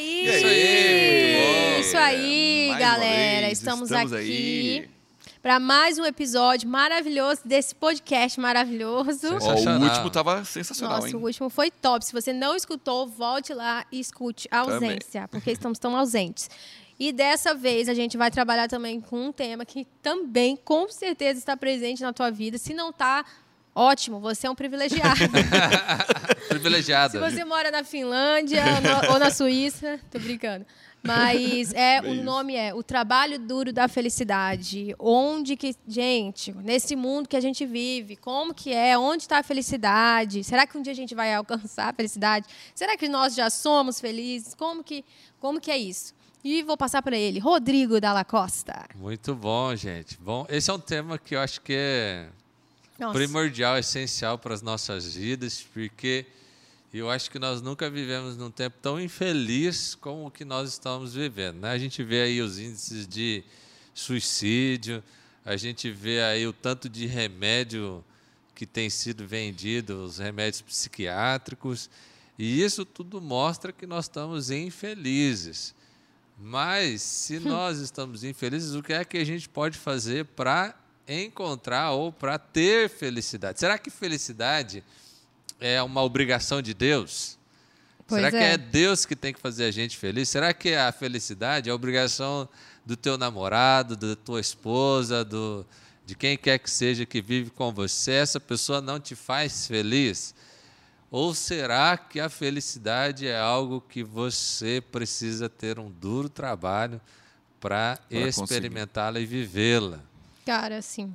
aí! Isso aí. Isso aí, uma galera. vez, estamos, estamos aqui aí. para mais um episódio maravilhoso desse podcast maravilhoso. Ó, o último tava sensacional, Nossa, hein? o último foi top. Se você não escutou, volte lá e escute a Também. ausência, porque estamos tão ausentes. E dessa vez a gente vai trabalhar também com um tema que também com certeza está presente na tua vida. Se não tá, ótimo, você é um privilegiado. Privilegiada. Se você mora na Finlândia ou na Suíça, tô brincando. Mas é Bem o isso. nome é O Trabalho Duro da Felicidade. Onde que, gente, nesse mundo que a gente vive, como que é? Onde está a felicidade? Será que um dia a gente vai alcançar a felicidade? Será que nós já somos felizes? Como que, como que é isso? E vou passar para ele, Rodrigo Dalla Costa. Muito bom, gente. Bom, esse é um tema que eu acho que é Nossa. primordial, essencial para as nossas vidas, porque eu acho que nós nunca vivemos num tempo tão infeliz como o que nós estamos vivendo. Né? A gente vê aí os índices de suicídio, a gente vê aí o tanto de remédio que tem sido vendido, os remédios psiquiátricos, e isso tudo mostra que nós estamos infelizes. Mas se nós estamos infelizes, o que é que a gente pode fazer para encontrar ou para ter felicidade? Será que felicidade é uma obrigação de Deus? Pois Será que é. é Deus que tem que fazer a gente feliz? Será que a felicidade é a obrigação do teu namorado, da tua esposa, do, de quem quer que seja que vive com você? Essa pessoa não te faz feliz? Ou será que a felicidade é algo que você precisa ter um duro trabalho para experimentá-la e vivê-la? Cara, assim,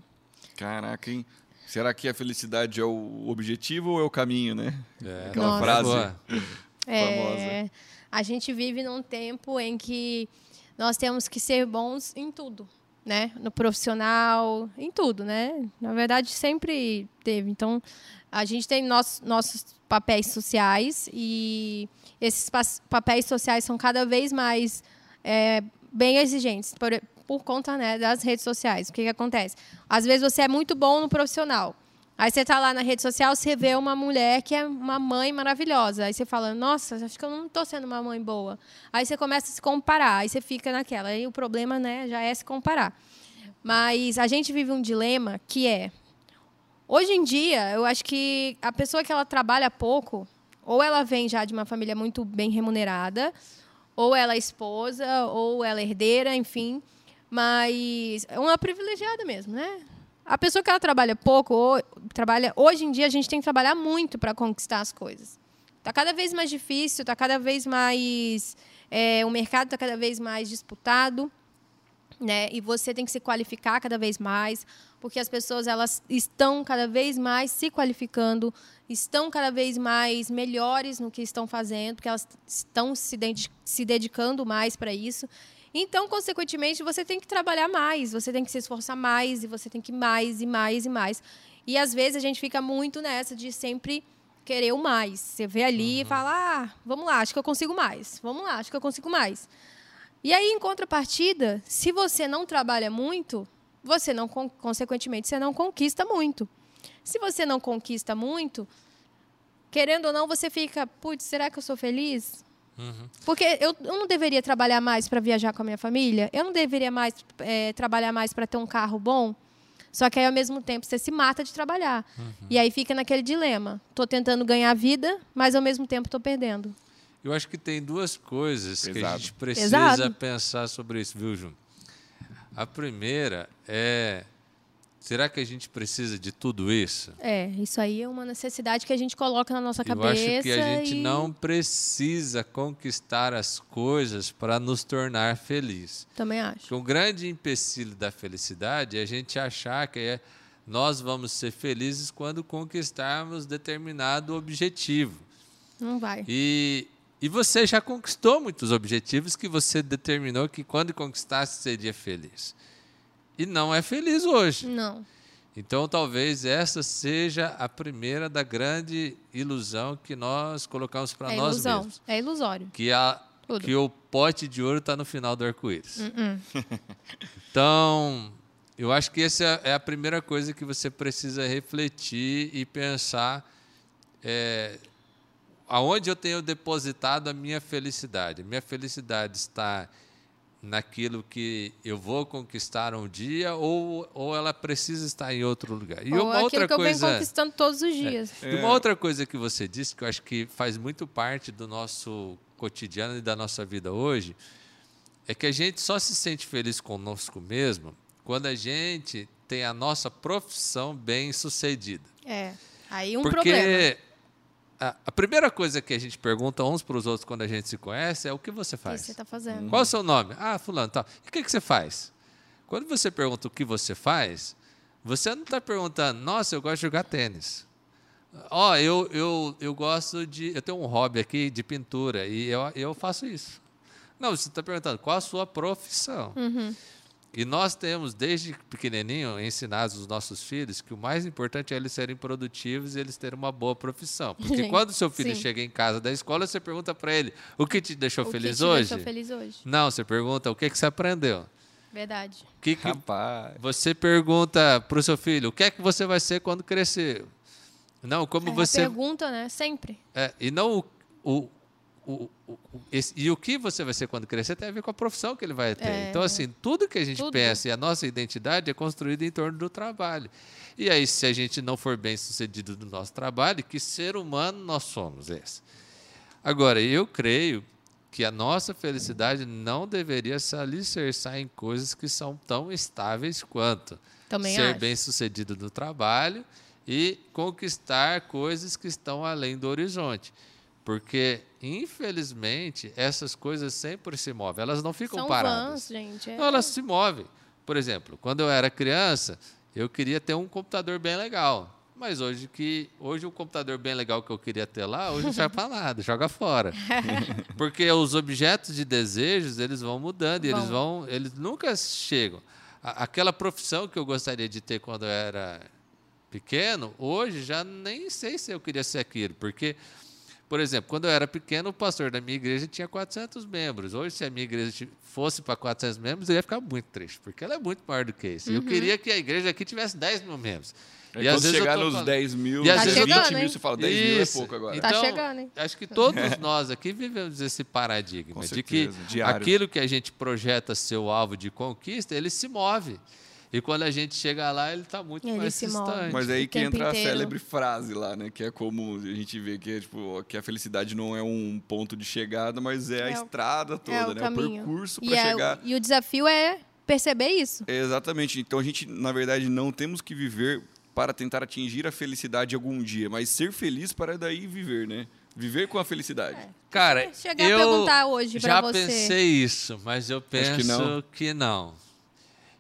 Caraca, hein? Será que a felicidade é o objetivo ou é o caminho, né? É, Aquela Nossa. frase. boa. É, a gente vive num tempo em que nós temos que ser bons em tudo, né? No profissional, em tudo, né? Na verdade, sempre teve. Então, a gente tem nossos, nossos papéis sociais e esses papéis sociais são cada vez mais é, bem exigentes por, por conta né, das redes sociais. O que, que acontece? Às vezes você é muito bom no profissional. Aí você tá lá na rede social, você vê uma mulher que é uma mãe maravilhosa. Aí você fala, nossa, acho que eu não estou sendo uma mãe boa. Aí você começa a se comparar, aí você fica naquela. Aí o problema né, já é se comparar. Mas a gente vive um dilema que é. Hoje em dia, eu acho que a pessoa que ela trabalha pouco, ou ela vem já de uma família muito bem remunerada, ou ela é esposa, ou ela é herdeira, enfim. Mas é uma privilegiada mesmo, né? A pessoa que ela trabalha pouco, ou, trabalha hoje em dia a gente tem que trabalhar muito para conquistar as coisas. Está cada vez mais difícil, está cada vez mais é, o mercado está cada vez mais disputado, né? E você tem que se qualificar cada vez mais, porque as pessoas elas estão cada vez mais se qualificando, estão cada vez mais melhores no que estão fazendo, porque elas estão se, se dedicando mais para isso. Então, consequentemente, você tem que trabalhar mais, você tem que se esforçar mais, e você tem que ir mais e mais e mais. E às vezes a gente fica muito nessa de sempre querer o mais. Você vê ali e fala: ah, vamos lá, acho que eu consigo mais. Vamos lá, acho que eu consigo mais. E aí, em contrapartida, se você não trabalha muito, você não, con- consequentemente, você não conquista muito. Se você não conquista muito, querendo ou não, você fica, putz, será que eu sou feliz? Porque eu, eu não deveria trabalhar mais para viajar com a minha família? Eu não deveria mais eh, trabalhar mais para ter um carro bom? Só que aí, ao mesmo tempo, você se mata de trabalhar. E aí fica naquele dilema. Estou tentando ganhar vida, mas ao mesmo tempo estou perdendo. Eu acho que tem duas coisas que a gente precisa Pesado. pensar sobre isso, viu, Júnior? A primeira é: será que a gente precisa de tudo isso? É, isso aí é uma necessidade que a gente coloca na nossa Eu cabeça. acho que a gente e- não precisa conquistar as coisas para nos tornar felizes. Também acho. Porque um grande empecilho da felicidade é a gente achar que é, nós vamos ser felizes quando conquistarmos determinado objetivo. Não vai. E, e você já conquistou muitos objetivos que você determinou que quando conquistasse seria feliz. E não é feliz hoje. Não. Então talvez essa seja a primeira da grande ilusão que nós colocamos para É nós ilusão. mesmos. É ilusório. Que, a, Tudo. que o pote de ouro está no final do arco-íris. Hum, Então, eu acho que essa é a primeira coisa que você precisa refletir e pensar é, aonde eu tenho depositado a minha felicidade? Minha felicidade está naquilo que eu vou conquistar um dia ou, ou ela precisa estar em outro lugar. E ou uma outra que eu coisa, venho conquistando todos os dias. É, e uma outra coisa que você disse que eu acho que faz muito parte do nosso cotidiano e da nossa vida hoje é que a gente só se sente feliz conosco mesmo quando a gente tem a nossa profissão bem sucedida. É. Aí um Porque problema a, a, primeira coisa que a gente pergunta uns para os outros quando a gente se conhece é o que você faz. O que você está fazendo? Qual é o seu nome? Ah, fulano, tal. E o que, que você faz? Quando você pergunta o que você faz, você não está perguntando, nossa, eu gosto de jogar tênis. Ó, oh, eu, eu, eu gosto de. Eu tenho um hobby aqui de pintura e eu, eu faço isso. Não, você está perguntando qual a sua profissão. Uhum. E nós temos, desde pequenininho, ensinado os nossos filhos que o mais importante é eles serem produtivos e eles terem uma boa profissão. Porque Gente, quando seu filho sim. chega em casa da escola, você pergunta para ele o que te deixou o feliz que te hoje? Deixou feliz hoje? Não, você pergunta o que, que você aprendeu. Verdade. Que que Rapaz. Você pergunta para o seu filho o que é que você vai ser quando crescer. Não, como é, você. Pergunta, né? Sempre. É, e não o, o o, o, esse, e o que você vai ser quando crescer tem a ver com a profissão que ele vai ter. É, então, assim, tudo que a gente tudo. pensa e a nossa identidade é construída em torno do trabalho. E aí, se a gente não for bem sucedido no nosso trabalho, que ser humano nós somos esse? Agora, eu creio que a nossa felicidade não deveria se alicerçar em coisas que são tão estáveis quanto Também ser acho. bem sucedido no trabalho e conquistar coisas que estão além do horizonte. Porque, infelizmente, essas coisas sempre se movem. Elas não ficam São paradas. Vãs, gente. É. Não, elas se movem. Por exemplo, quando eu era criança, eu queria ter um computador bem legal. Mas hoje que hoje o computador bem legal que eu queria ter lá, hoje não serve para nada, joga fora. Porque os objetos de desejos, eles vão mudando, e eles vão, eles nunca chegam. Aquela profissão que eu gostaria de ter quando eu era pequeno, hoje já nem sei se eu queria ser aquilo, porque por exemplo, quando eu era pequeno, o pastor da minha igreja tinha 400 membros. Hoje, se a minha igreja fosse para 400 membros, eu ia ficar muito triste, porque ela é muito maior do que isso. Uhum. Eu queria que a igreja aqui tivesse 10 mil membros. É e quando chegar nos falando... 10 mil, e às tá vezes chegando, 20 mil, você fala 10 isso. mil é pouco agora. Então, tá chegando, hein? Acho que todos nós aqui vivemos esse paradigma de que diário. aquilo que a gente projeta ser o alvo de conquista, ele se move. E quando a gente chega lá, ele está muito ele mais distante. Mas aí que entra inteiro. a célebre frase lá, né? Que é como a gente vê que, é, tipo, que a felicidade não é um ponto de chegada, mas é, É a o- estrada toda, é o né? caminho. O percurso para é- chegar. e o desafio é perceber isso. Exatamente. Então a gente, na verdade, não temos que viver para tentar atingir a felicidade algum dia, mas ser feliz para daí viver, né? Viver com a felicidade. É. Cara, Chegar a eu perguntar hoje já você. pensei isso, mas eu penso que não. que não.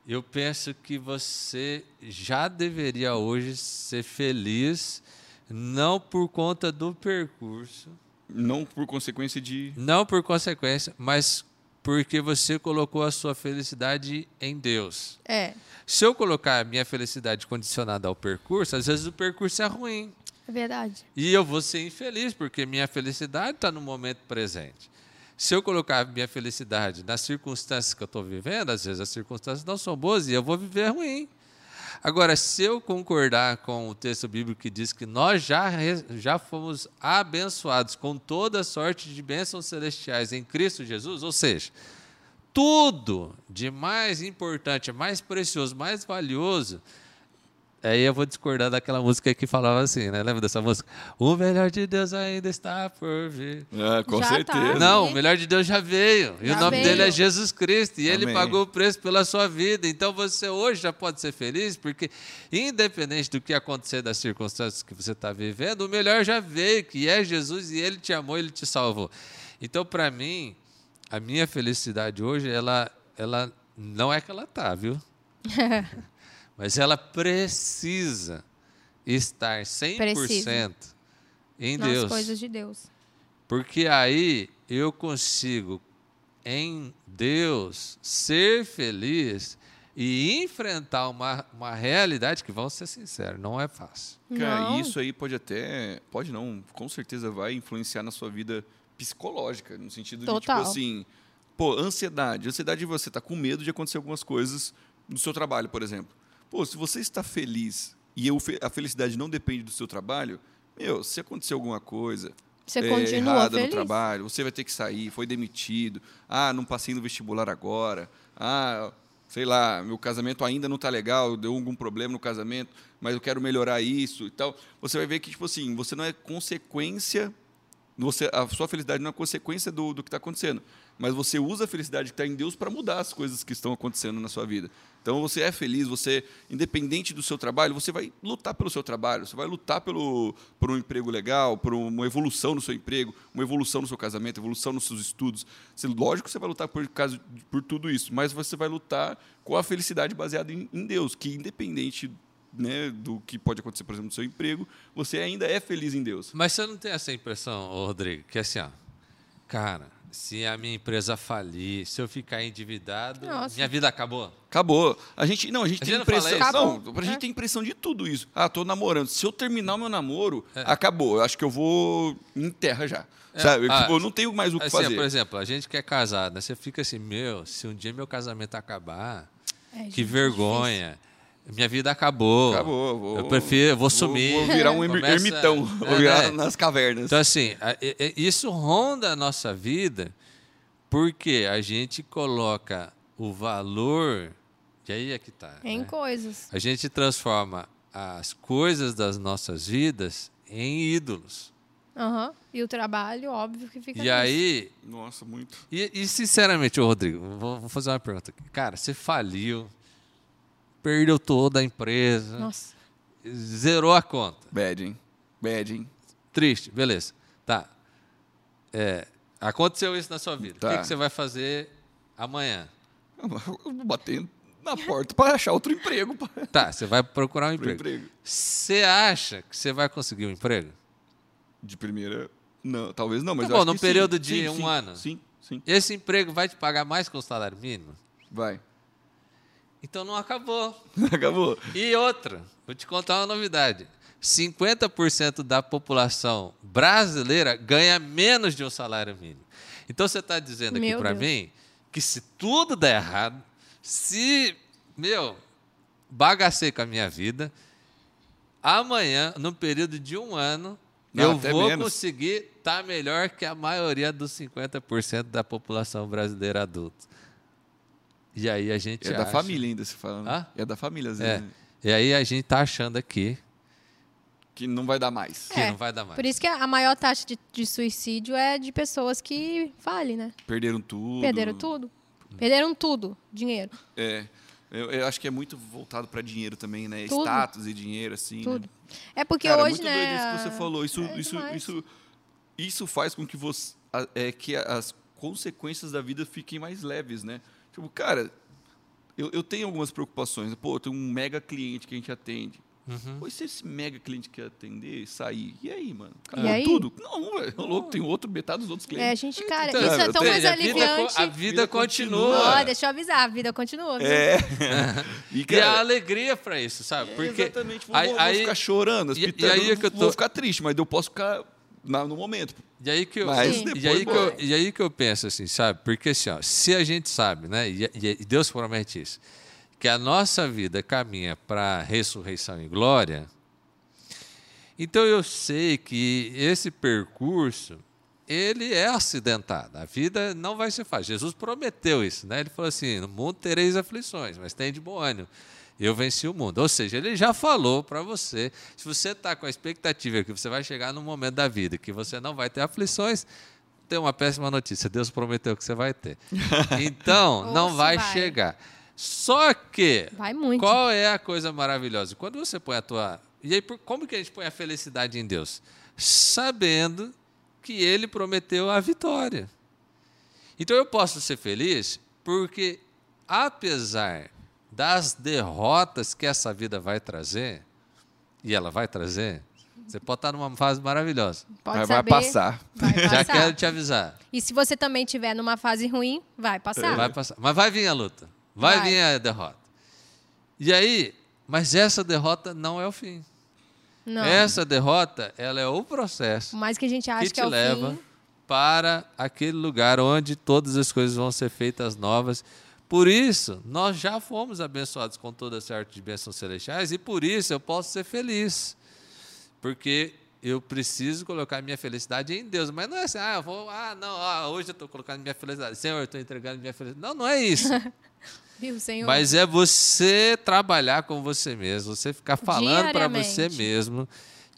Eu penso que você já deveria hoje ser feliz, não por conta do percurso, Não por consequência de. não por consequência, mas porque você colocou a sua felicidade em Deus. É, Se eu colocar a minha felicidade condicionada ao percurso, às vezes o percurso é ruim. é verdade. E eu vou ser infeliz, porque minha felicidade está no momento presente. Se eu colocar minha felicidade nas circunstâncias que eu estou vivendo, às vezes as circunstâncias não são boas e eu vou viver ruim. Agora, se eu concordar com o texto bíblico que diz que nós já, já fomos abençoados com toda sorte de bênçãos celestiais em Cristo Jesus, ou seja, tudo de mais importante, mais precioso, mais valioso Aí eu vou discordar daquela música que falava assim, né? Lembra dessa música? O melhor de Deus ainda está por vir. Ah, com Já tá. certeza. Não, o melhor de Deus já veio. E Já o nome veio. dele é Jesus Cristo. E ele Amém. pagou o preço pela sua vida. Então você hoje já pode ser feliz, porque independente do que acontecer das circunstâncias que você está vivendo, o melhor já veio, que é Jesus, e ele te amou, ele te salvou. Então, para mim, a minha felicidade hoje, ela, ela não é que ela tá, viu? Mas ela precisa estar 100% Precisa. em Nas Deus. coisas de Deus. Porque aí eu consigo, em Deus, ser feliz e enfrentar uma, uma realidade que, vamos ser sinceros, não é fácil. Cara, Não. e isso aí pode até. Pode não, com certeza vai influenciar na sua vida psicológica, no sentido Total. de, tipo assim, pô, ansiedade. Ansiedade de você estar com medo de acontecer algumas coisas no seu trabalho, por exemplo. Pô, se você está feliz e eu a felicidade não depende do seu trabalho, meu, se acontecer alguma coisa, Você é, continua errada feliz? no trabalho, você vai ter que sair, foi demitido, ah, não passei no vestibular agora, ah, sei lá, meu casamento ainda não está legal, deu algum problema no casamento, mas eu quero melhorar isso e tal. Você vai ver que, tipo assim, você não é consequência, você, a sua felicidade não é consequência do, do que está acontecendo, mas você usa a felicidade que está em Deus para mudar as coisas que estão acontecendo na sua vida. Então você é feliz, você, independente do seu trabalho, você vai lutar pelo seu trabalho, você vai lutar pelo, por um emprego legal, por uma evolução no seu emprego, uma evolução no seu casamento, evolução nos seus estudos. Você, lógico que você vai lutar por, por tudo isso, mas você vai lutar com a felicidade baseada em, em Deus, que independente né, do que pode acontecer, por exemplo, no seu emprego, você ainda é feliz em Deus. Mas você não tem essa impressão, Rodrigo, que assim, ó, cara, se a minha empresa falir, se eu ficar endividado, Nossa. minha vida acabou. Acabou. A gente, não, a gente A tem não impressão. Não, Acabou. a gente É. tem impressão de tudo isso. Ah, tô namorando. Se eu terminar o meu namoro, É. acabou. Eu acho que eu vou em terra já. É. Sabe? Ah, Tipo, eu não tenho mais o que Assim, fazer. por exemplo, a gente que é casado, né? Você fica assim, meu, se um dia meu casamento acabar, É, gente, que vergonha. Minha vida acabou. Acabou. Vou, Eu prefiro, eu vou sumir. Vou, virar um Começa- ermitão. É, vou virar né? nas cavernas. Então, assim, isso ronda a nossa vida porque a gente coloca o valor. E aí é que tá. Em né? coisas. A gente transforma as coisas das nossas vidas em ídolos. Aham. E o trabalho, óbvio que fica E nisso. aí. Nossa, muito. E, e, sinceramente, ô Rodrigo, vou, vou fazer uma pergunta aqui. Cara, você faliu, perdeu toda a empresa, Nossa. zerou a conta. Bad, hein? Bad, hein? Triste, beleza. Tá. É, aconteceu isso na sua vida. O Tá. que, que você vai fazer amanhã? Eu vou bater na porta para achar outro emprego. Tá, você vai procurar um Outro emprego. emprego. Você acha que você vai conseguir um emprego? De primeira, não, talvez não, mas Tá eu bom, acho num que sim. período de Sim, um sim, ano. Sim, sim. Esse emprego vai te pagar mais que o salário mínimo? Vai. Então não acabou. Acabou. E outra, vou te contar uma novidade. 50% da população brasileira ganha menos de um salário mínimo. Então você está dizendo aqui para mim que se tudo der errado, se, meu, bagacei com a minha vida, amanhã, no período de um ano, Não, eu vou menos. conseguir estar melhor que a maioria dos 50% da população brasileira adulta. E aí a gente É da acha- família ainda, se fala. né? Hã? É da família, às É. vezes. né? E aí a gente tá achando aqui Que não vai dar mais. que É, não vai dar mais. Por isso que a maior taxa de, de suicídio é de pessoas que falem, né? Perderam tudo. Perderam tudo. Perderam tudo. Dinheiro. É. Eu, eu acho que é muito voltado para dinheiro também, né? Tudo. Status e dinheiro, assim. Tudo. Né? É porque Cara, hoje, muito né? doido isso que você falou. Isso, é isso, demais. isso, isso faz com que você, é, que as consequências da vida fiquem mais leves, né? Tipo, cara, eu, eu tenho algumas preocupações. Pô, tem um mega cliente que a gente atende. Uhum. Pô, e se esse mega cliente que atender sair? E aí, mano? E Acabou aí? tudo? Não, velho. Ô, louco, tem outro, metade dos outros É, clientes. gente, cara, Então, isso é tão tenho- mais a vida, aliviante. a vida continua. continua. Ó, deixa eu avisar, a vida continua. É. e, E a cara, alegria pra isso, sabe? é, Porque exatamente. Vou, aí, vou aí- ficar chorando, e- e hospitando, aí é que eu vou tô- ficar triste, mas eu posso ficar na- no momento. e aí que eu, Mas Sim. depois, e aí que eu, e aí que eu penso assim, sabe? Porque assim, ó, se a gente sabe, né? E, e- e Deus promete isso, que a nossa vida caminha para ressurreição e glória. Então eu sei que esse percurso ele é acidentado. A vida não vai ser fácil. Jesus prometeu isso, né? Ele falou assim: "No mundo tereis aflições, mas tem de bom ânimo. Eu venci o mundo". Ou seja, ele já falou para você. Se você está com a expectativa que você vai chegar num momento da vida que você não vai ter aflições, tem uma péssima notícia. Deus prometeu que você vai ter. Então, não vai, vai. chegar. Só que Vai muito. qual é a coisa maravilhosa? Quando você põe a tua. E aí, como que a gente põe a felicidade em Deus? Sabendo que Ele prometeu a vitória. Então eu posso ser feliz porque, apesar das derrotas que essa vida vai trazer, e ela vai trazer, você pode estar numa fase maravilhosa. Pode Mas vai saber, passar. Vai passar. Já quero te avisar. E se você também estiver numa fase ruim, vai passar. Vai passar. Mas vai vir a luta. Vai, Vai. vir a derrota. E aí, mas essa derrota não é o fim. Não. Essa derrota, ela é o processo mais que a gente ache que que, te é o leva fim. para aquele lugar onde todas as coisas vão ser feitas novas. Por isso, nós já fomos abençoados com toda essa arte de bênçãos celestiais e por isso eu posso ser feliz. Porque eu preciso colocar minha felicidade em Deus. Mas não é assim, ah, eu vou, ah, não, ah, hoje eu estou colocando minha felicidade. Senhor, eu estou entregando minha felicidade. Não, não é isso. Viu, Senhor? Mas é você trabalhar com você mesmo, você ficar falando para você mesmo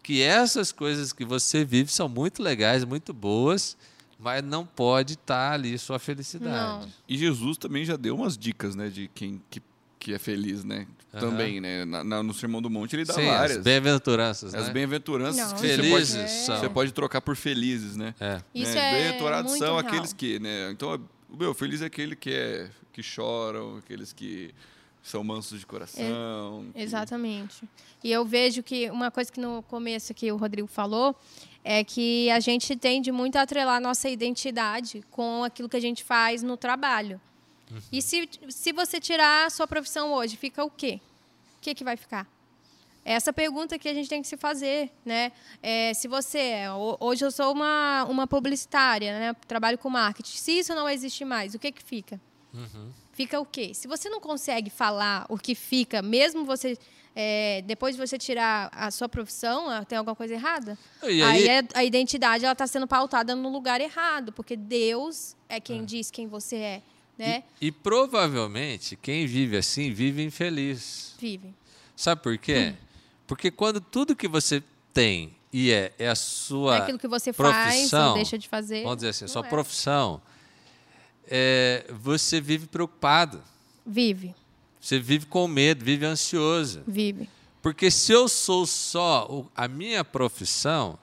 que essas coisas que você vive são muito legais, muito boas, mas não pode estar ali sua felicidade. Não. E Jesus também já deu umas dicas, né, de quem que, que é feliz, né? Aham. Também, né? Na- na- no Sermão do Monte ele dá Sim, várias. as bem-aventuranças, As né? bem-aventuranças Não, que você Felizes pode, são. você pode trocar por felizes, né? É. Isso né? é Bem-aventurados são real. aqueles que, né? Então, meu, feliz é aquele que é que choram, aqueles que são mansos de coração. que- Exatamente. E eu vejo que uma coisa que no começo que o Rodrigo falou é que a gente tende muito a atrelar nossa identidade com aquilo que a gente faz no trabalho. E se, se você tirar a sua profissão hoje, fica o quê? O que, que vai ficar? É essa pergunta que a gente tem que se fazer, né? É, se você ho- hoje eu sou uma, uma publicitária, né? Trabalho com marketing. Se isso não existe mais, o que que fica? Fica o quê? Se você não consegue falar o que fica, mesmo você é, depois de você tirar a sua profissão, ah, tem alguma coisa errada? Aí aí- é- a identidade ela está sendo pautada no lugar errado, porque Deus é quem diz quem você é, né? E, e provavelmente quem vive assim vive infeliz. Vive. Sabe por quê? Porque quando tudo que você tem e é, é a sua é aquilo que você faz profissão, ou deixa de fazer. vamos dizer assim, não sua é. profissão, é, você vive preocupado, Vive, você vive com medo, vive ansioso. vive. Porque se eu sou só a minha profissão,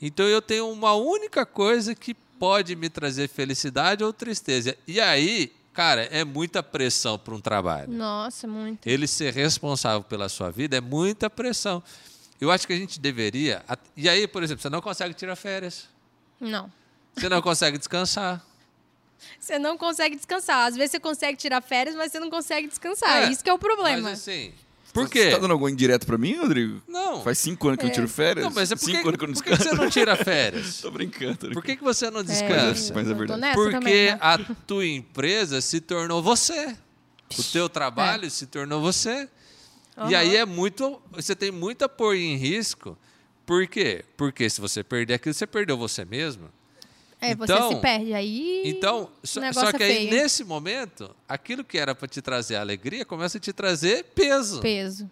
então eu tenho uma única coisa que pode me trazer felicidade ou tristeza. E aí, cara, é muita pressão para um trabalho. Nossa, muito. Ele ser responsável pela sua vida é muita pressão. Eu acho que a gente deveria. E aí, por exemplo, você não consegue tirar férias. Não. Você não consegue descansar. Você não consegue descansar. Às vezes você consegue tirar férias, mas você não consegue descansar. É, Isso que é o problema. Mas assim. Por Você quê? tá dando algum indireto pra mim, Rodrigo? Não. Faz cinco anos que eu tiro férias? Não, mas é por que, cinco anos que eu não por que descanso. você não tira férias? Tô brincando. Por que, que você não É, descansa? Mas é eu tô verdade. nessa Porque também, né? a tua empresa se tornou você. O teu trabalho se tornou você. E Aham. aí é muito. Você tem muito a pôr em risco. Por quê? Porque se você perder aquilo, você perdeu você mesmo. É, você Então- se perde aí. Então, só, só que é aí feio. nesse momento, aquilo que era para te trazer alegria começa a te trazer peso. Peso.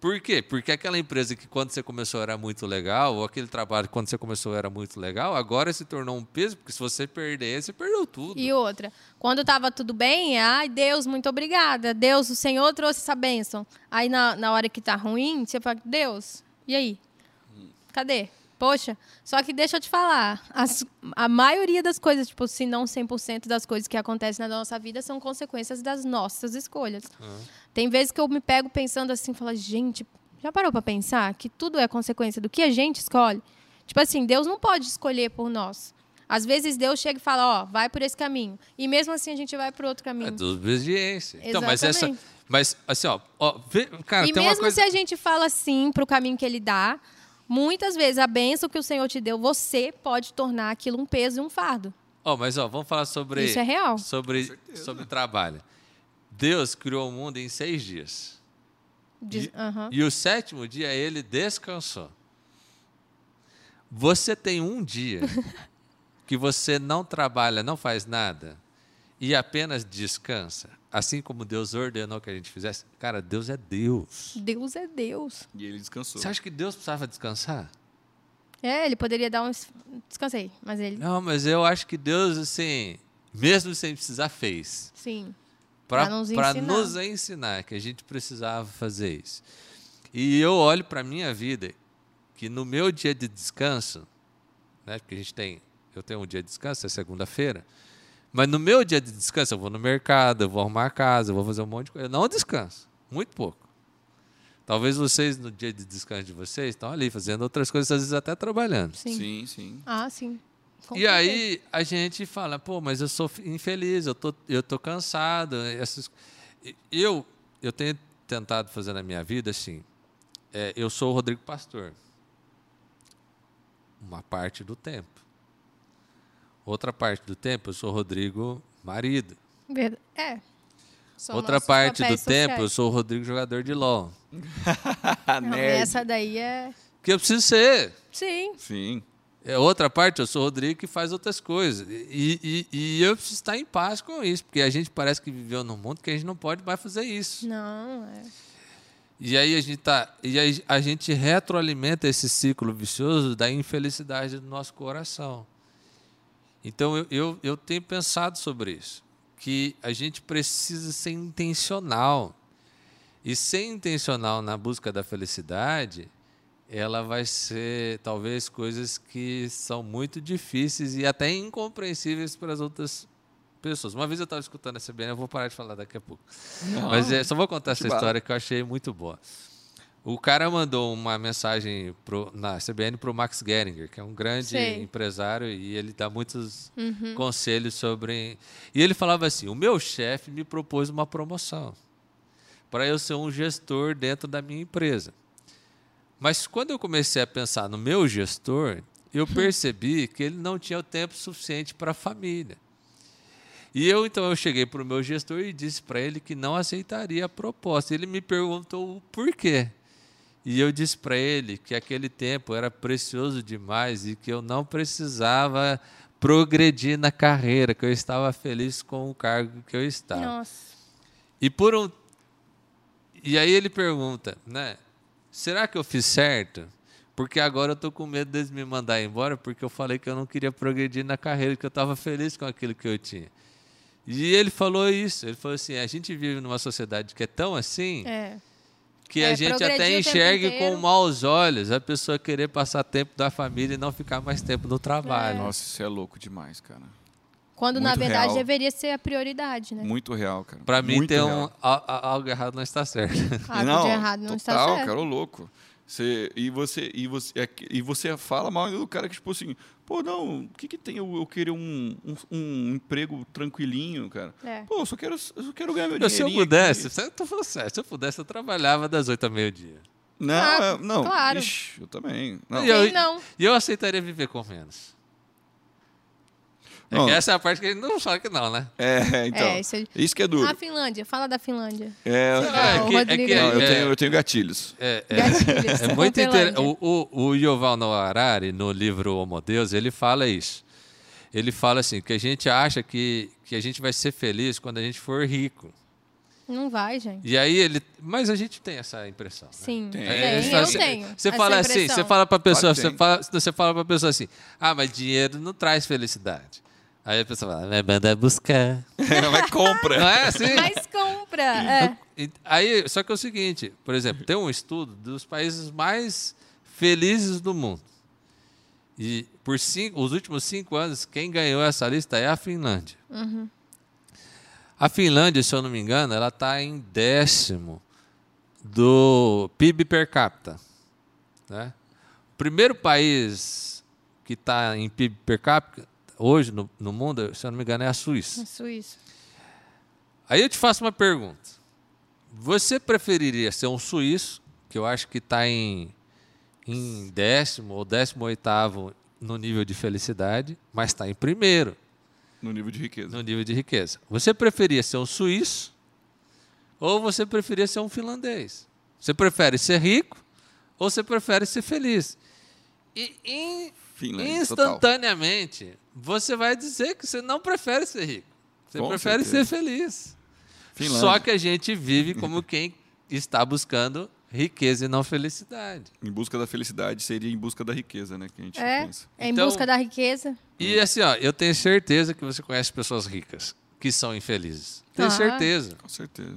Por quê? Porque aquela empresa que quando você começou era muito legal, ou aquele trabalho que quando você começou era muito legal, agora se tornou um peso, porque se você perder, você perdeu tudo. E outra, quando estava tudo bem, ai, Deus, muito obrigada. Deus, o Senhor trouxe essa bênção. Aí na, na hora que tá ruim, você fala, Deus, e aí? Cadê? Poxa, só que deixa eu te falar, as- a maioria das coisas, tipo, se não 100% das coisas que acontecem na nossa vida são consequências das nossas escolhas. Tem vezes que eu me pego pensando assim, falo, gente, já parou para pensar que tudo é consequência do que a gente escolhe? Tipo assim, Deus não pode escolher por nós. Às vezes Deus chega e fala, ó, vai por esse caminho. E mesmo assim a gente vai por outro É caminho. do obediência. Então, mas essa. Mas, assim, ó, ó cara, e mesmo coisa. se a gente fala sim pro caminho que ele dá, muitas vezes a bênção que o Senhor te deu, você pode tornar aquilo um peso e um fardo. Ó, mas, ó, vamos falar sobre. Isso é real. Sobre, sobre trabalho. Deus criou o mundo em seis dias. Diz- E- aham. E o sétimo dia ele descansou. Você tem um dia que você não trabalha, não faz nada e apenas descansa, assim como Deus ordenou que a gente fizesse. Cara, Deus é Deus. Deus é Deus. E ele descansou. Você acha que Deus precisava descansar? É, ele poderia dar um. es- Descansei, mas ele. Não, mas eu acho que Deus, assim, mesmo sem precisar, fez. Sim. Pra Para nos nos, ensinar. nos ensinar que a gente precisava fazer isso. E eu olho para a minha vida, que no meu dia de descanso, né, porque a gente tem, eu tenho um dia de descanso, é segunda-feira, mas no meu dia de descanso eu vou no mercado, eu vou arrumar a casa, eu vou fazer um monte de coisa. Eu não descanso, muito pouco. Talvez vocês, no dia de descanso de vocês, estão ali fazendo outras coisas, às vezes até trabalhando. Sim. Sim, sim. Ah, sim. Com E certeza. aí a gente fala, pô, mas eu sou infeliz, eu tô, eu tô cansado. Essas... Eu, eu tenho tentado fazer na minha vida assim. é, eu sou o Rodrigo Pastor. Uma parte do tempo. Outra parte do tempo eu sou o Rodrigo marido. É. São Outra parte do tempo eu sou o Rodrigo jogador de LOL. Não, essa daí é. que eu preciso ser. Sim. Sim. É outra parte, eu sou o Rodrigo que faz outras coisas. E, e, e eu preciso estar em paz com isso, porque a gente parece que viveu num mundo que a gente não pode mais fazer isso. Não, é. E aí a gente tá, e aí a gente retroalimenta esse ciclo vicioso da infelicidade do nosso coração. Então eu, eu, eu tenho pensado sobre isso, que a gente precisa ser intencional. E ser intencional na busca da felicidade, ela vai ser talvez coisas que são muito difíceis e até incompreensíveis para as outras pessoas. Uma vez eu estava escutando essa CBN, eu vou parar de falar daqui a pouco. Não. Mas é, só vou contar essa bala. história que eu achei muito boa. O cara mandou uma mensagem pro, na CBN para o Max Geringer, que é um grande Sei. empresário e ele dá muitos Uhum. conselhos sobre. E ele falava assim: o meu chefe me propôs uma promoção para eu ser um gestor dentro da minha empresa. Mas quando eu comecei a pensar no meu gestor, eu percebi que ele não tinha o tempo suficiente para a família. E eu então eu cheguei para o meu gestor e disse para ele que não aceitaria a proposta. Ele me perguntou o porquê. E eu disse para ele que aquele tempo era precioso demais e que eu não precisava progredir na carreira, que eu estava feliz com o cargo que eu estava. Nossa. E por um E aí ele pergunta, né? Será que eu fiz certo? Porque agora eu tô com medo deles me mandar embora, porque eu falei que eu não queria progredir na carreira, que eu estava feliz com aquilo que eu tinha. E ele falou isso. Ele falou assim: a gente vive numa sociedade que é tão assim É. que É, a gente até o inteiro. com maus olhos a pessoa querer passar tempo da família e não ficar mais tempo no trabalho. Nossa, isso é louco demais, cara. Quando na Muito verdade real. deveria ser a prioridade, né? Muito real, cara. Para mim, Muito tem um, algo errado não está certo. Algo de errado não está total, certo. cara, ô louco. Você, e, você, e, você, é e você fala mal do cara que, tipo assim, pô, não, o que, que tem eu, eu querer um, um, um emprego tranquilinho, cara? É. Pô, eu só quero, eu só quero ganhar meu Se eu pudesse, aqui. eu tô falando sério, se eu pudesse, eu trabalhava das 8 ao meio-dia. Não, Ah, é- não. claro. Ixi, eu também. Não. E eu- não? E eu aceitaria viver com menos. É que essa é a parte que a gente não fala que não, né? É, então. É, isso aí. Isso que é duro. A Finlândia, fala da Finlândia. É, é o que- é que- não, eu, é- tenho, eu tenho gatilhos. É, é, Gatilhos, é muito interessante. Copelândia. O, o, o Yuval Noah Harari, no livro Homo Deus, ele fala isso. Ele fala assim, que a gente acha que, que a gente vai ser feliz quando a gente for rico. Não vai, gente. E aí ele... Mas a gente tem essa impressão. né? Sim, tem, É, eu assim, tenho. Você essa fala assim, impressão. você fala pra pessoa, você fala, você fala pra pessoa assim, ah, mas dinheiro não traz felicidade. Aí a pessoa fala, vai mandar buscar. Vai compra. Não é assim? Mas compra, é. E- Aí, só que é o seguinte, por exemplo, tem um estudo dos países mais felizes do mundo. E por cinco, os últimos cinco anos, quem ganhou essa lista é a Finlândia. A Finlândia, se eu não me engano, ela está em décimo do PIB per capita. Né? O primeiro país que está em PIB per capita hoje no, no mundo, se eu não me engano, é a Suíça. Na Suíça. Aí eu te faço uma pergunta. Você preferiria ser um suíço, que eu acho que está em, em décimo ou décimo oitavo no nível de felicidade, mas está em primeiro No nível de riqueza. no nível de riqueza. Você preferia ser um suíço ou você preferia ser um finlandês? Você prefere ser rico ou você prefere ser feliz? E in- Finlândia, total. Você vai dizer que você não prefere ser rico. Você Com prefere certeza. ser feliz. Finlândia. Só que a gente vive como quem está buscando riqueza e não felicidade. Em busca da felicidade seria em busca da riqueza, né? Que a gente É, pensa. é em Então- busca da riqueza. E assim, ó, eu tenho certeza que você conhece pessoas ricas que são infelizes. Tenho Ah. certeza. Com certeza.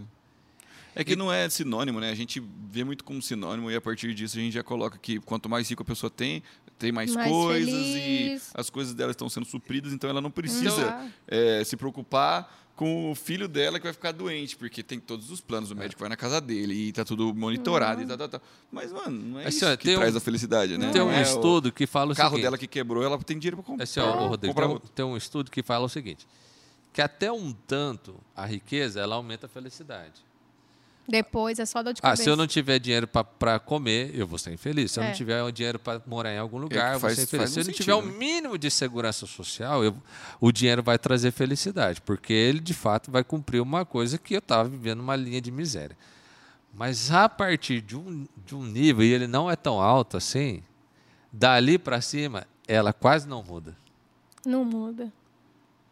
É que não é sinônimo, né? A gente vê muito como sinônimo e a partir disso a gente já coloca que quanto mais rico a pessoa tem, tem mais, Mais coisas feliz. e as coisas dela estão sendo supridas, então ela não precisa Então- é, se preocupar com o filho dela que vai ficar doente, porque tem todos os planos, o médico vai na casa dele e tá tudo monitorado e tal, tal, tal. Mas, mano, não é Assim, isso ó, que traz um- a felicidade, né? Tem um é o estudo que fala o carro seguinte. dela que quebrou, ela tem dinheiro para comprar. Assim, ó, Rodrigo, comprar tem, um, tem um estudo que fala o seguinte: que até um tanto a riqueza ela aumenta a felicidade. Depois é só dor de Ah, cabeça. se eu não tiver dinheiro para comer, eu vou ser infeliz. Se eu É. não tiver o dinheiro para morar em algum lugar, eu vou faz- ser infeliz. faz Se eu um não tiver o sentido, né? mínimo de segurança social, eu- o dinheiro vai trazer felicidade, porque ele de fato vai cumprir uma coisa que eu estava vivendo uma linha de miséria. Mas a partir de um, de um nível, e ele não é tão alto assim, dali para cima, ela quase não muda. Não muda.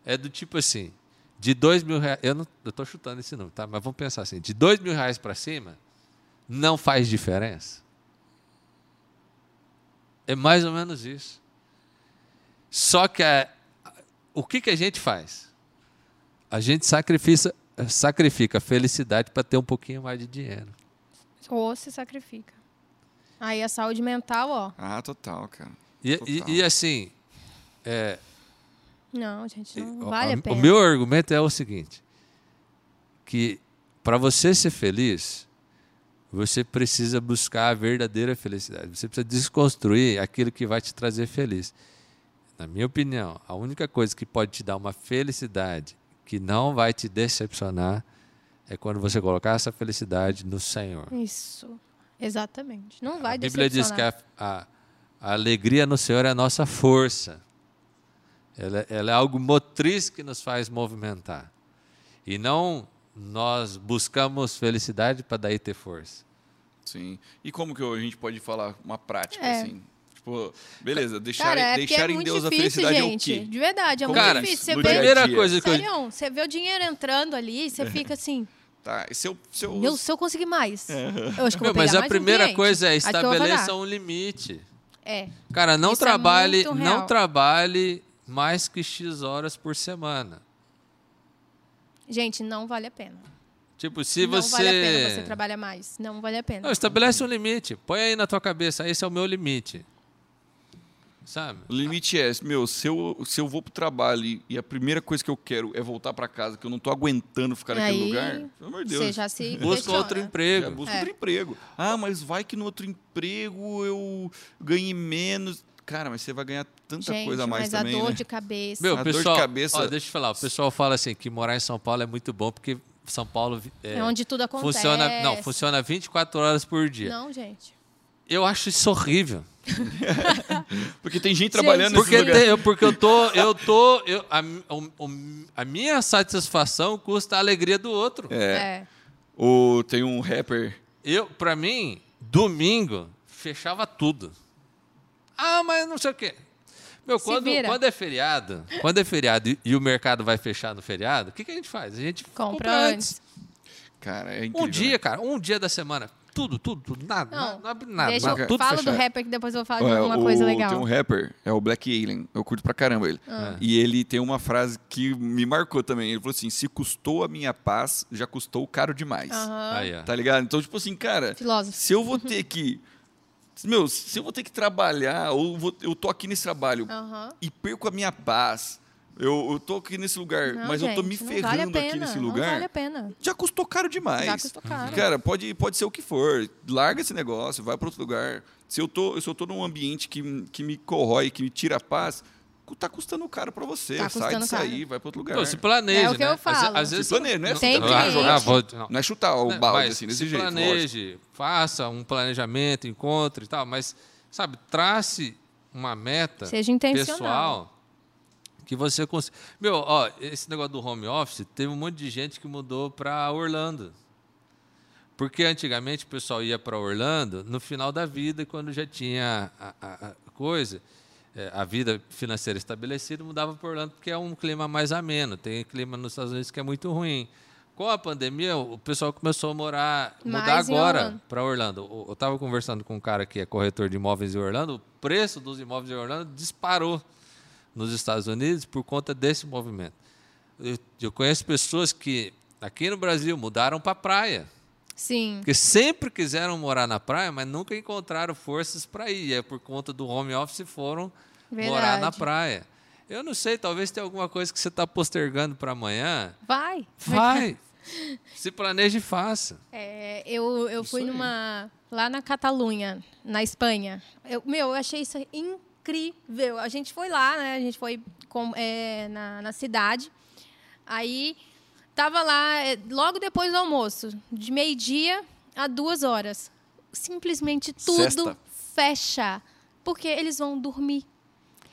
É do tipo assim, de dois mil reais, eu não estou chutando esse número, tá? mas vamos pensar assim, de dois mil reais para cima, não faz diferença. É mais ou menos isso. Só que a, o que, que a gente faz? A gente sacrifica, sacrifica a felicidade para ter um pouquinho mais de dinheiro. Ou se sacrifica. Aí a saúde mental, ó. Ah, total, cara. E, Total. e, e assim, é, Não, gente, não o- vale a o pena. meu argumento é o seguinte: que para você ser feliz, você precisa buscar a verdadeira felicidade. Você precisa desconstruir aquilo que vai te trazer feliz. Na minha opinião, a única coisa que pode te dar uma felicidade que não vai te decepcionar é quando você colocar essa felicidade no Senhor. Isso. Exatamente. Não vai a Bíblia diz que decepcionar. a, a- a alegria no Senhor é a nossa força. Ela, ela é algo motriz que nos faz movimentar. E não nós buscamos felicidade para daí ter força. Sim. E como que a gente pode falar uma prática, É. assim? Tipo, beleza, deixar, Cara, é deixar é em Deus difícil, a felicidade gente. é o quê? De verdade, é Como muito Cara, difícil. Você vê, primeira dia. coisa que eu, Sério, você vê o dinheiro entrando ali, você fica assim, Tá, e se eu, se eu, meu, se eu conseguir mais, eu acho que eu Meu, vou mas a um primeira cliente. coisa é eu estabeleça um limite. É, Cara, não Isso é trabalhe, não trabalhe mais que X horas por semana. gente, não vale a pena. Tipo, se não você vale a pena você trabalhar mais. Não vale a pena. Não, estabelece um limite. Põe aí na tua cabeça, esse é o meu limite. Sabe? O limite é, meu, se eu, se eu vou pro trabalho e, a primeira coisa que eu quero é voltar para casa, que eu não tô aguentando ficar naquele Aí, lugar, pelo amor de Deus. Você já se Busca questiona. outro Já emprego. busca É. outro emprego. Ah, mas vai que no outro emprego eu ganhe menos. Cara, mas você vai ganhar tanta Gente, coisa a mais mas também, a dor né? de cabeça. Meu, A dor de pessoal, cabeça- ó, deixa eu falar, o pessoal fala assim que morar em São Paulo é muito bom porque São Paulo é, é, onde tudo acontece. funciona, não, funciona 24 horas por dia. Não, gente. Eu acho isso horrível. Porque tem gente Gente, trabalhando nesse Porque, lugar. tem- porque eu tô, eu tô, eu, a, a minha satisfação custa a alegria do outro. É. É. O, tem um rapper. Eu, para mim, domingo fechava tudo. Ah, mas não sei o quê. Meu, quando, quando é feriado, quando é feriado e, e o mercado vai fechar no feriado, o que, que a gente faz? A gente Compra antes. Cara, é incrível. Um dia, né? cara, um dia da semana. Tudo, tudo, tudo. Nada, Não, não, não abre nada. Deixa nada, eu tudo falo do fechado. rapper que depois eu vou falar de Ué, uma o- coisa legal. Tem um rapper, é o Black Alien. Eu curto pra caramba ele. Ah. E ele tem uma frase que me marcou também. Ele falou assim: se custou a minha paz, já custou caro demais. Aham. Aí, ó. Tá ligado? Então, tipo assim, cara, Filósofo. se eu vou ter que. Meu, se eu vou ter que trabalhar, ou vou- eu tô aqui nesse trabalho Aham. e perco a minha paz, eu, eu tô aqui nesse lugar, Não, mas eu tô gente, me não ferrando vale a aqui pena, nesse Não lugar, vale a pena. já custou caro demais. Já custou caro. Cara, pode, pode ser o que for. Larga esse negócio, vai para outro lugar. Se eu tô, se eu tô num ambiente que, que me corrói, que me tira a paz, tá custando caro para você. Tá Sai disso aí, caro. vai para outro lugar. Pô, se planeje, É o que né? eu falo. Às, às vezes Se planeja, não é Tem assim, Ah, vou- não. Não é chutar o Né, balde mas assim, desse se jeito. lógico. planeje, faça um planejamento, encontre e tal, mas, sabe, trace uma meta Seja intencional. pessoal que você consiga. Meu, ó, esse negócio do home office, teve um monte de gente que mudou para Orlando. Porque antigamente o pessoal ia para Orlando no final da vida, quando já tinha a, a- a coisa, eh, a vida financeira estabelecida, mudava para Orlando, porque é um clima mais ameno. Tem clima nos Estados Unidos que é muito ruim. Com a pandemia, o pessoal começou a morar, mudar Mais em agora para Orlando. Eu estava conversando com um cara que é corretor de imóveis em Orlando, o preço dos imóveis em Orlando disparou nos Estados Unidos por conta desse movimento. Eu, eu conheço pessoas que aqui no Brasil mudaram para a praia. Sim. Porque sempre quiseram morar na praia, mas nunca encontraram forças para ir. E é por conta do home office foram morar na Verdade. praia. Eu não sei, talvez tenha alguma coisa que você está postergando para amanhã. Vai. Vai. Se planeje e faça. É, eu eu Isso fui aí. numa. Lá na Catalunha, na Espanha. Eu, meu, eu achei isso incrível. A gente foi lá, né? A gente foi com- é, na, na cidade. Aí tava lá é, logo depois do almoço, de meio-dia a duas horas. Simplesmente tudo Sexta. fecha. Porque eles vão dormir.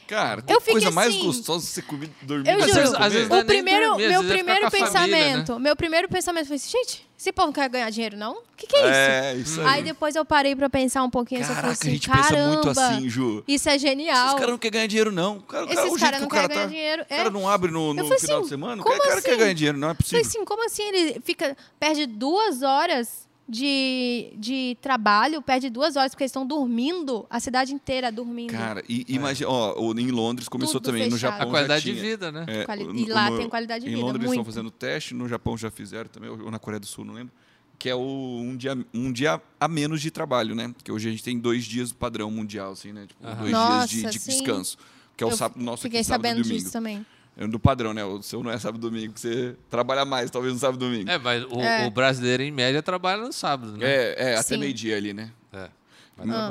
Cara, tem Eu coisa mais assim- gostosa você comer, dormir Eu do que juro, você às vezes é o primeiro, dormir, às meu é primeiro a família, pensamento, meu primeiro pensamento foi assim, gente, esse povo não quer ganhar dinheiro, não? O que, que é isso? É, isso aí. Aí depois eu parei pra pensar um pouquinho eu falei Caraca, assim, a gente caramba, pensa muito assim, Ju. isso é Esses genial. caras não querem ganhar dinheiro, não. O cara, o cara- Esses caras que não cara querem ganhar tá- dinheiro. O cara É. não abre no, no final assim, de semana. O cara, cara quer assim? ganhar dinheiro, não é Eu possível. falei assim, como assim ele fica, perde duas horas de, de trabalho, perde duas horas porque eles estão dormindo, a cidade inteira dormindo. Cara, e imagina, ó, em Londres começou Tudo também, no fechado. Japão A qualidade já de vida, né? É, Quali- e lá no- tem qualidade de Em vida, Londres eles estão muito. fazendo teste, no Japão já fizeram também, ou na Coreia do Sul, não lembro. Que é o, um, dia, um dia a menos de trabalho, né? Porque hoje a gente tem dois dias padrão mundial, assim, né? Tipo, Aham. dois Nossa, dias de, de descanso. Que é o Eu sábado, nosso Fiquei aqui, sábado e sabendo domingo. disso também. É do padrão, né? O seu não é sábado e domingo, que você trabalha mais, talvez no sábado e domingo. É, mas o, É. o brasileiro, em média, trabalha no sábado, né? É, é, até meio-dia ali, né? É.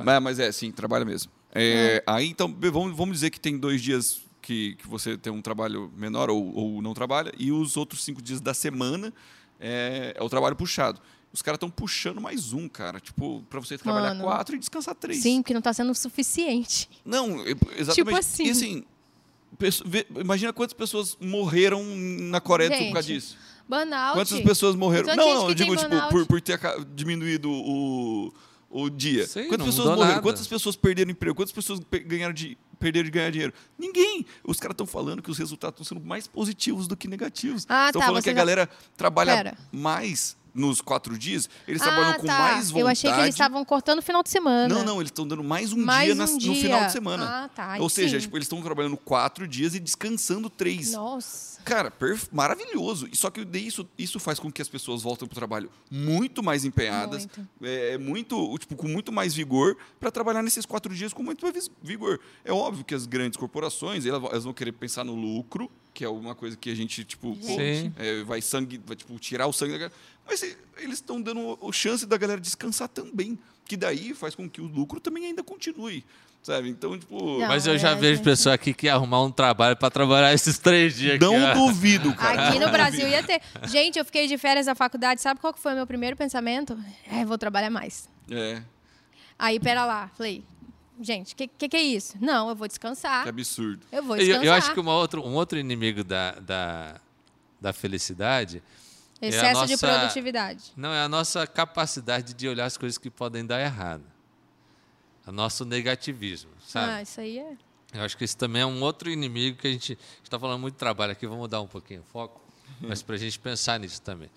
Mas, mas é, sim, trabalha mesmo. É, Aí, então, vamos, vamos dizer que tem dois dias que, que você tem um trabalho menor ou, ou não trabalha, e os outros cinco dias da semana é, é o trabalho puxado. Os caras estão puxando mais um, cara. Tipo, pra você trabalhar Mano. quatro e descansar três. Sim, porque não tá sendo o suficiente. Não, e- exatamente. Tipo assim. E assim, vê- imagina quantas pessoas morreram na Coreia do Sul por causa Gente, disso. Burnout. Quantas pessoas morreram? Não, gente não, eu digo, tipo, por, por ter diminuído o, o dia. Sim, Quantas não pessoas mudou morreram? nada. Quantas pessoas perderam emprego? Quantas pessoas pe- ganharam de, perderam de ganhar dinheiro? Ninguém. Os caras estão falando que os resultados estão sendo mais positivos do que negativos. Ah, Estão tá, falando que a já- galera trabalha Pera. mais nos quatro dias. Eles ah, trabalham com tá. mais vontade. Eu achei que eles estavam cortando o final de semana. Não, não, eles estão dando mais um Mais dia um no dia. final de semana. Ah, tá, Ou seja, sim. tipo, eles estão trabalhando quatro dias e descansando três. Nossa. Cara, perf- maravilhoso. E Só que isso, isso faz com que as pessoas voltem pro trabalho muito mais empenhadas, Muito. é, muito, tipo, com muito mais vigor para trabalhar nesses quatro dias com muito mais vigor. É óbvio que as grandes corporações elas vão querer pensar no lucro, que é uma coisa que a gente tipo pô, é, vai sangue, vai tipo tirar o sangue da galera. Mas eles estão dando a chance da galera descansar também, que daí faz com que o lucro também ainda continue, sabe? Então tipo Não, Mas eu é, já vejo gente. pessoa aqui que ia arrumar um trabalho pra trabalhar esses três dias não aqui. duvido, cara. Aqui no Brasil ia ter. Gente, eu fiquei de férias da faculdade. Sabe qual que foi o meu primeiro pensamento? É, vou trabalhar mais. É, Aí, pera lá. Falei, gente, o que, que, que é isso? Não, eu vou descansar. que absurdo. Eu vou Eu, descansar. eu acho que uma outra, um outro inimigo da, da, da felicidade é a Excesso de nossa- produtividade. não é a nossa capacidade de olhar as coisas que podem dar errado. O nosso negativismo, sabe? Ah, isso aí é. Eu acho que esse também é um outro inimigo que a gente está falando muito de trabalho aqui. Vamos mudar um pouquinho o foco, mas para a gente pensar nisso também.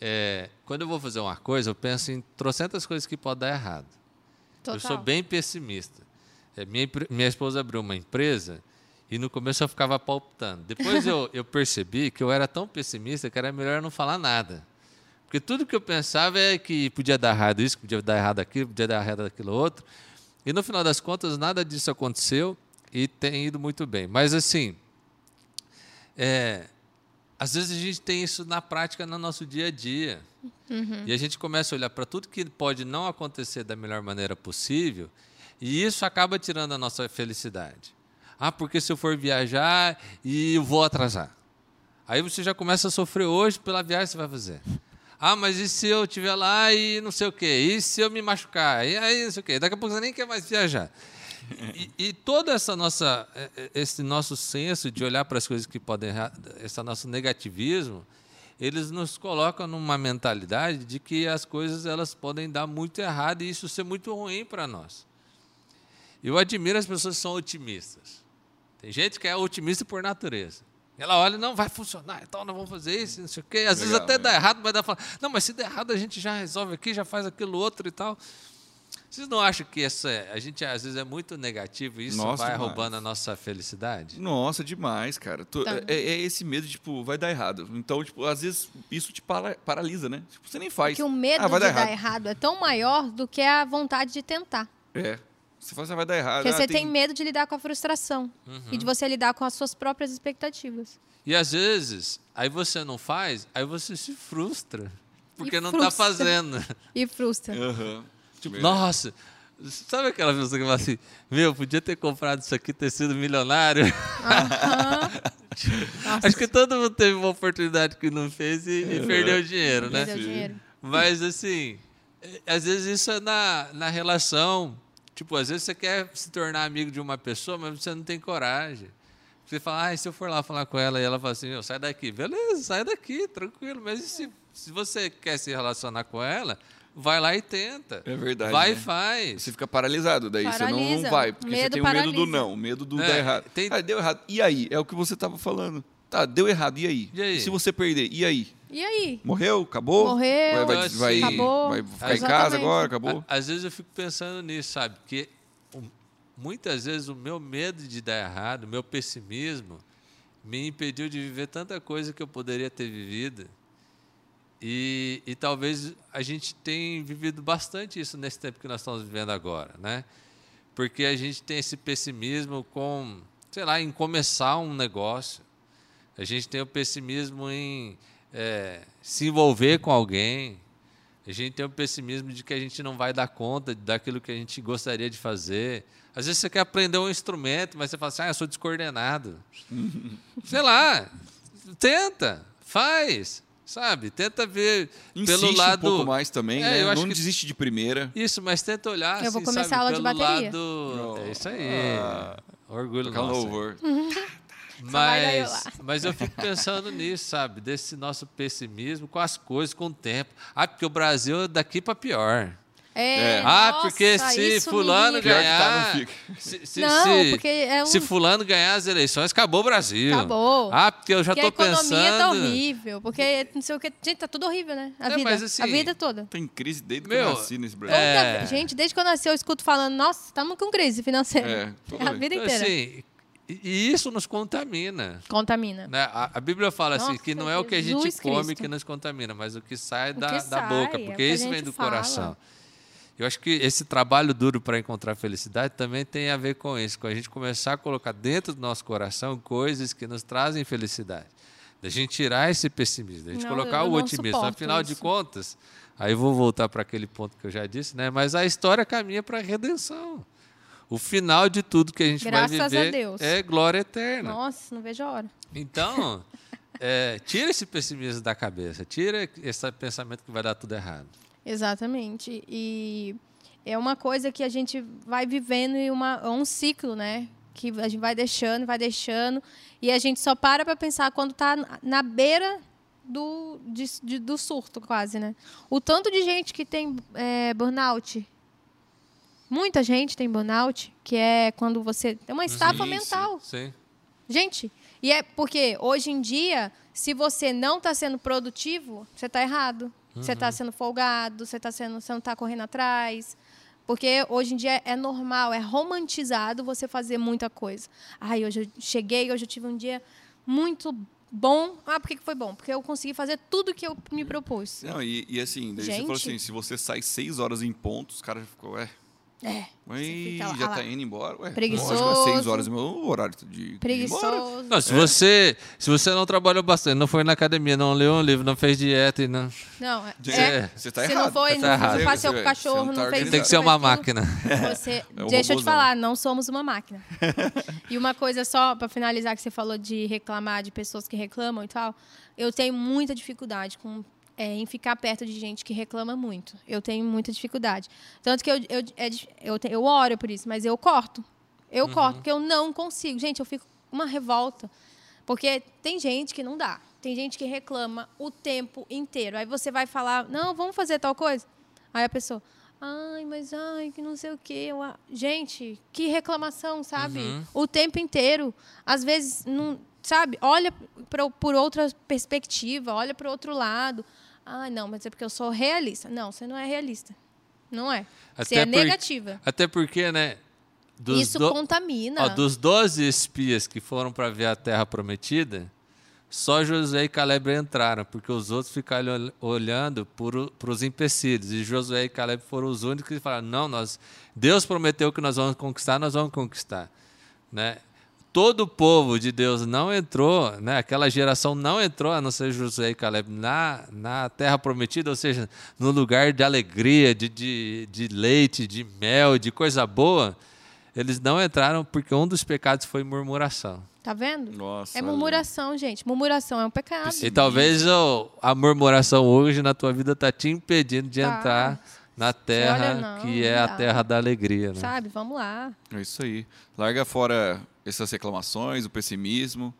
É, quando eu vou fazer uma coisa, eu penso em trocentas coisas que podem dar errado. Total. Eu sou bem pessimista. É, minha, minha esposa abriu uma empresa e no começo eu ficava palpitando. Depois eu, eu percebi que eu era tão pessimista que era melhor não falar nada. Porque tudo que eu pensava é que podia dar errado isso, podia dar errado aquilo, podia dar errado aquilo outro. E no final das contas, nada disso aconteceu e tem ido muito bem. Mas assim, é, às vezes a gente tem isso na prática no nosso dia a dia. E a gente começa a olhar para tudo que pode não acontecer da melhor maneira possível, e isso acaba tirando a nossa felicidade. Ah, porque se eu for viajar e eu vou atrasar. Aí você já começa a sofrer hoje pela viagem que você vai fazer. Ah, mas e se eu estiver lá e não sei o quê? E se eu me machucar? E aí não sei o quê? Daqui a pouco você nem quer mais viajar. E, e todo essa nossa, eh, eh, esse nosso senso de olhar para as coisas que podem errar, esse nosso negativismo, eles nos colocam numa mentalidade de que as coisas elas podem dar muito errado e isso ser muito ruim para nós. Eu admiro as pessoas que são otimistas. Tem gente que é otimista por natureza. Ela olha, não, vai funcionar, então não vamos fazer isso, não sei o quê. Às vezes Legal, até dá errado, mas dá fala, não, mas se der errado a gente já resolve aqui, já faz aquilo outro e tal. Vocês não acham que essa, a gente às vezes é muito negativo e isso Nossa, vai demais. roubando a nossa felicidade? Nossa, demais, cara. Tu- Tá. é, é esse medo, tipo, vai dar errado. Então, tipo, às vezes isso te para- paralisa, né? Tipo, você nem faz. Que o medo ah, vai de dar dar errado. errado é tão maior do que a vontade de tentar. É. Você fala, assim, vai dar errado. Porque Ah, você tem medo de lidar com a frustração e Uhum. de você lidar com as suas próprias expectativas. E às vezes, aí você não faz, aí você se frustra. Porque E não está fazendo. E frustra. Aham. Tipo, É. nossa, sabe aquela pessoa que fala assim, meu, podia ter comprado isso aqui, ter sido milionário? Acho que todo mundo teve uma oportunidade que não fez e, e perdeu dinheiro, né? perdeu dinheiro. Mas assim, é, às vezes isso é na, na relação Tipo, às vezes você quer se tornar amigo de uma pessoa, mas você não tem coragem. Você fala, ah, se eu for lá falar com ela e ela fala assim, "Meu, sai daqui. Beleza, sai daqui, tranquilo. Mas e se, se você quer se relacionar com ela, vai lá e tenta. É verdade, Vai né? e faz. Você fica paralisado, daí você não Paralisa. vai, porque você Medo tem o medo do paralisa. não, o medo do É, dar errado. tem- Ah, deu errado. E aí? É o que você estava falando. Tá, deu errado, e aí? E aí? se você perder, e aí? E aí? Morreu? Acabou? Morreu, Vai, vai, vai, acabou. vai ficar em Exatamente. casa agora? Acabou? À- Às vezes eu fico pensando nisso, sabe? Porque muitas vezes o meu medo de dar errado, o meu pessimismo, me impediu de viver tanta coisa que eu poderia ter vivido. E, e talvez a gente tenha vivido bastante isso nesse tempo que nós estamos vivendo agora, né? Porque a gente tem esse pessimismo com, sei lá, em começar um negócio. A gente tem o pessimismo em eh, se envolver com alguém. A gente tem o pessimismo de que a gente não vai dar conta daquilo que a gente gostaria de fazer. Às vezes você quer aprender um instrumento, mas você fala assim, ah, eu sou descoordenado. Sei lá, tenta, faz, sabe? Tenta ver Insiste pelo lado... um pouco mais também, É, né? eu acho Não que- desiste de primeira. Isso, mas tenta olhar Eu vou assim, começar sabe, a aula de pelo bateria. lado... É isso aí, Ah. orgulho Tocar nosso. louvor. Mas, mas eu fico pensando nisso, sabe? Desse nosso pessimismo com as coisas, com o tempo. Ah, porque o Brasil é daqui para pior. É, Ah, nossa, porque se me fulano que tá, não ganhar. se, se- Não, se- porque é um- se fulano ganhar as eleições, acabou o Brasil. Acabou. Ah, porque eu já Porque a estou economia pensando. tá horrível. Porque não sei o que. Gente, tá tudo horrível, né? A É, vida. mas assim, a vida toda. Tem crise desde que Meu, eu nasci nesse Brasil. Toda- É. Gente, desde que eu nasci, eu escuto falando, nossa, estamos com crise financeira. É, a vida Então, inteira. assim, e isso nos contamina. Contamina. né? A, a Bíblia fala assim Nossa, que não é o que a gente Jesus come Cristo. que nos contamina, mas o que sai O da, que da sai, boca, é porque que a isso vem do fala. coração. Eu acho que esse trabalho duro para encontrar felicidade também tem a ver com isso, com a gente começar a colocar dentro do nosso coração coisas que nos trazem felicidade. Da gente tirar esse pessimismo, da gente Não, colocar o otimismo. Afinal de isso. contas, aí vou voltar para aquele ponto que eu já disse, né? Mas a história caminha para a redenção. O final de tudo que a gente Graças vai a viver Deus. é glória eterna. Nossa, não vejo a hora. Então, é, tira esse pessimismo da cabeça, tira esse pensamento que vai dar tudo errado. Exatamente. E é uma coisa que a gente vai vivendo em uma, é um ciclo, né? Que a gente vai deixando, vai deixando. E a gente só para para pensar quando está na beira do, de- de- do surto, quase, né? O tanto de gente que tem é, burnout. Muita gente tem burnout, que é quando você. É uma estafa sim. mental. Sim. Gente, e é porque hoje em dia, se você não está sendo produtivo, você está errado. Você está sendo folgado, você, tá sendo, você não está correndo atrás. Porque hoje em dia é normal, é romantizado você fazer muita coisa. Ai, hoje eu cheguei, hoje eu tive um dia muito bom. Ah, por que foi bom? Porque eu consegui fazer tudo que eu me propus. Não, e, e assim, daí você falou Gente. assim, se você sai seis horas em ponto, os caras ficam, ué, É. lá, já tá indo embora? Ué, Preguiçoso. lógico, é seis horas, meu horário de. Preguiçoso. Não, se, você, se você não trabalhou bastante, não foi na academia, não leu um livro, não fez dieta e não. Não, é. Gente, É. Você tá se errado. não foi, tá não, errado. não passeou com o Você- cachorro, você não não, tá fez Tem que isso, ser não uma máquina. Você, É deixa eu te falar, não somos uma máquina. e uma coisa só, para finalizar, que você falou de reclamar, de pessoas que reclamam e tal. Eu tenho muita dificuldade com, é, em ficar perto de gente que reclama muito. Eu tenho muita dificuldade. Tanto que eu, eu, é eu, eu oro por isso, mas eu corto. Eu corto, porque eu não consigo. Gente, eu fico uma revolta. Porque tem gente que não dá. Tem gente que reclama o tempo inteiro. Aí você vai falar, não, vamos fazer tal coisa. Aí a pessoa, ai, mas ai, que não sei o quê. Gente, que reclamação, sabe? Uhum. O tempo inteiro. Às vezes, não, sabe? Olha pra, por outra perspectiva, olha para o outro lado. Ah, não, mas é porque eu sou realista. Não, você não é realista. Não é. Você Até é por- negativa. Até porque, né? Isso do- contamina. Ó, dos 12 espias que foram para ver a terra prometida, só Josué e Caleb entraram, porque os outros ficaram ol- olhando para os empecilhos. E Josué e Caleb foram os únicos que falaram: não, nós, Deus prometeu que nós vamos conquistar, nós vamos conquistar. Né? Todo o povo de Deus não entrou, né? aquela geração não entrou, a não ser Josué e Caleb, na, na terra prometida, ou seja, no lugar de alegria, de, de, de leite, de mel, de coisa boa. Eles não entraram porque um dos pecados foi murmuração. Tá vendo? Nossa. É murmuração, gente. Murmuração é um pecado. E talvez ó, a murmuração hoje na tua vida está te impedindo de Tá. entrar na terra olha, não, que é não a terra da alegria. Né? Sabe? Vamos lá. É isso aí. Larga fora essas reclamações, o pessimismo.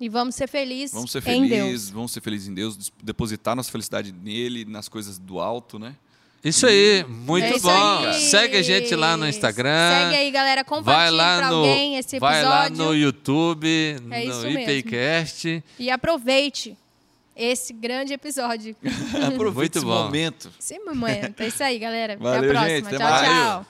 E vamos ser felizes Vamos ser em Deus. felizes, vamos ser felizes em Deus, depositar nossa felicidade nele, nas coisas do alto, né? Isso aí, muito É isso bom. aí. Segue a gente lá no Instagram. Segue aí, galera. Vai Compartilhe lá pra no, alguém esse episódio. vai lá no YouTube, É no. IPCast. E aproveite esse grande episódio. Aproveite Muito esse bom. momento. Esse momento. É isso aí, galera. Valeu, Até a próxima. gente. Tchau, tchau.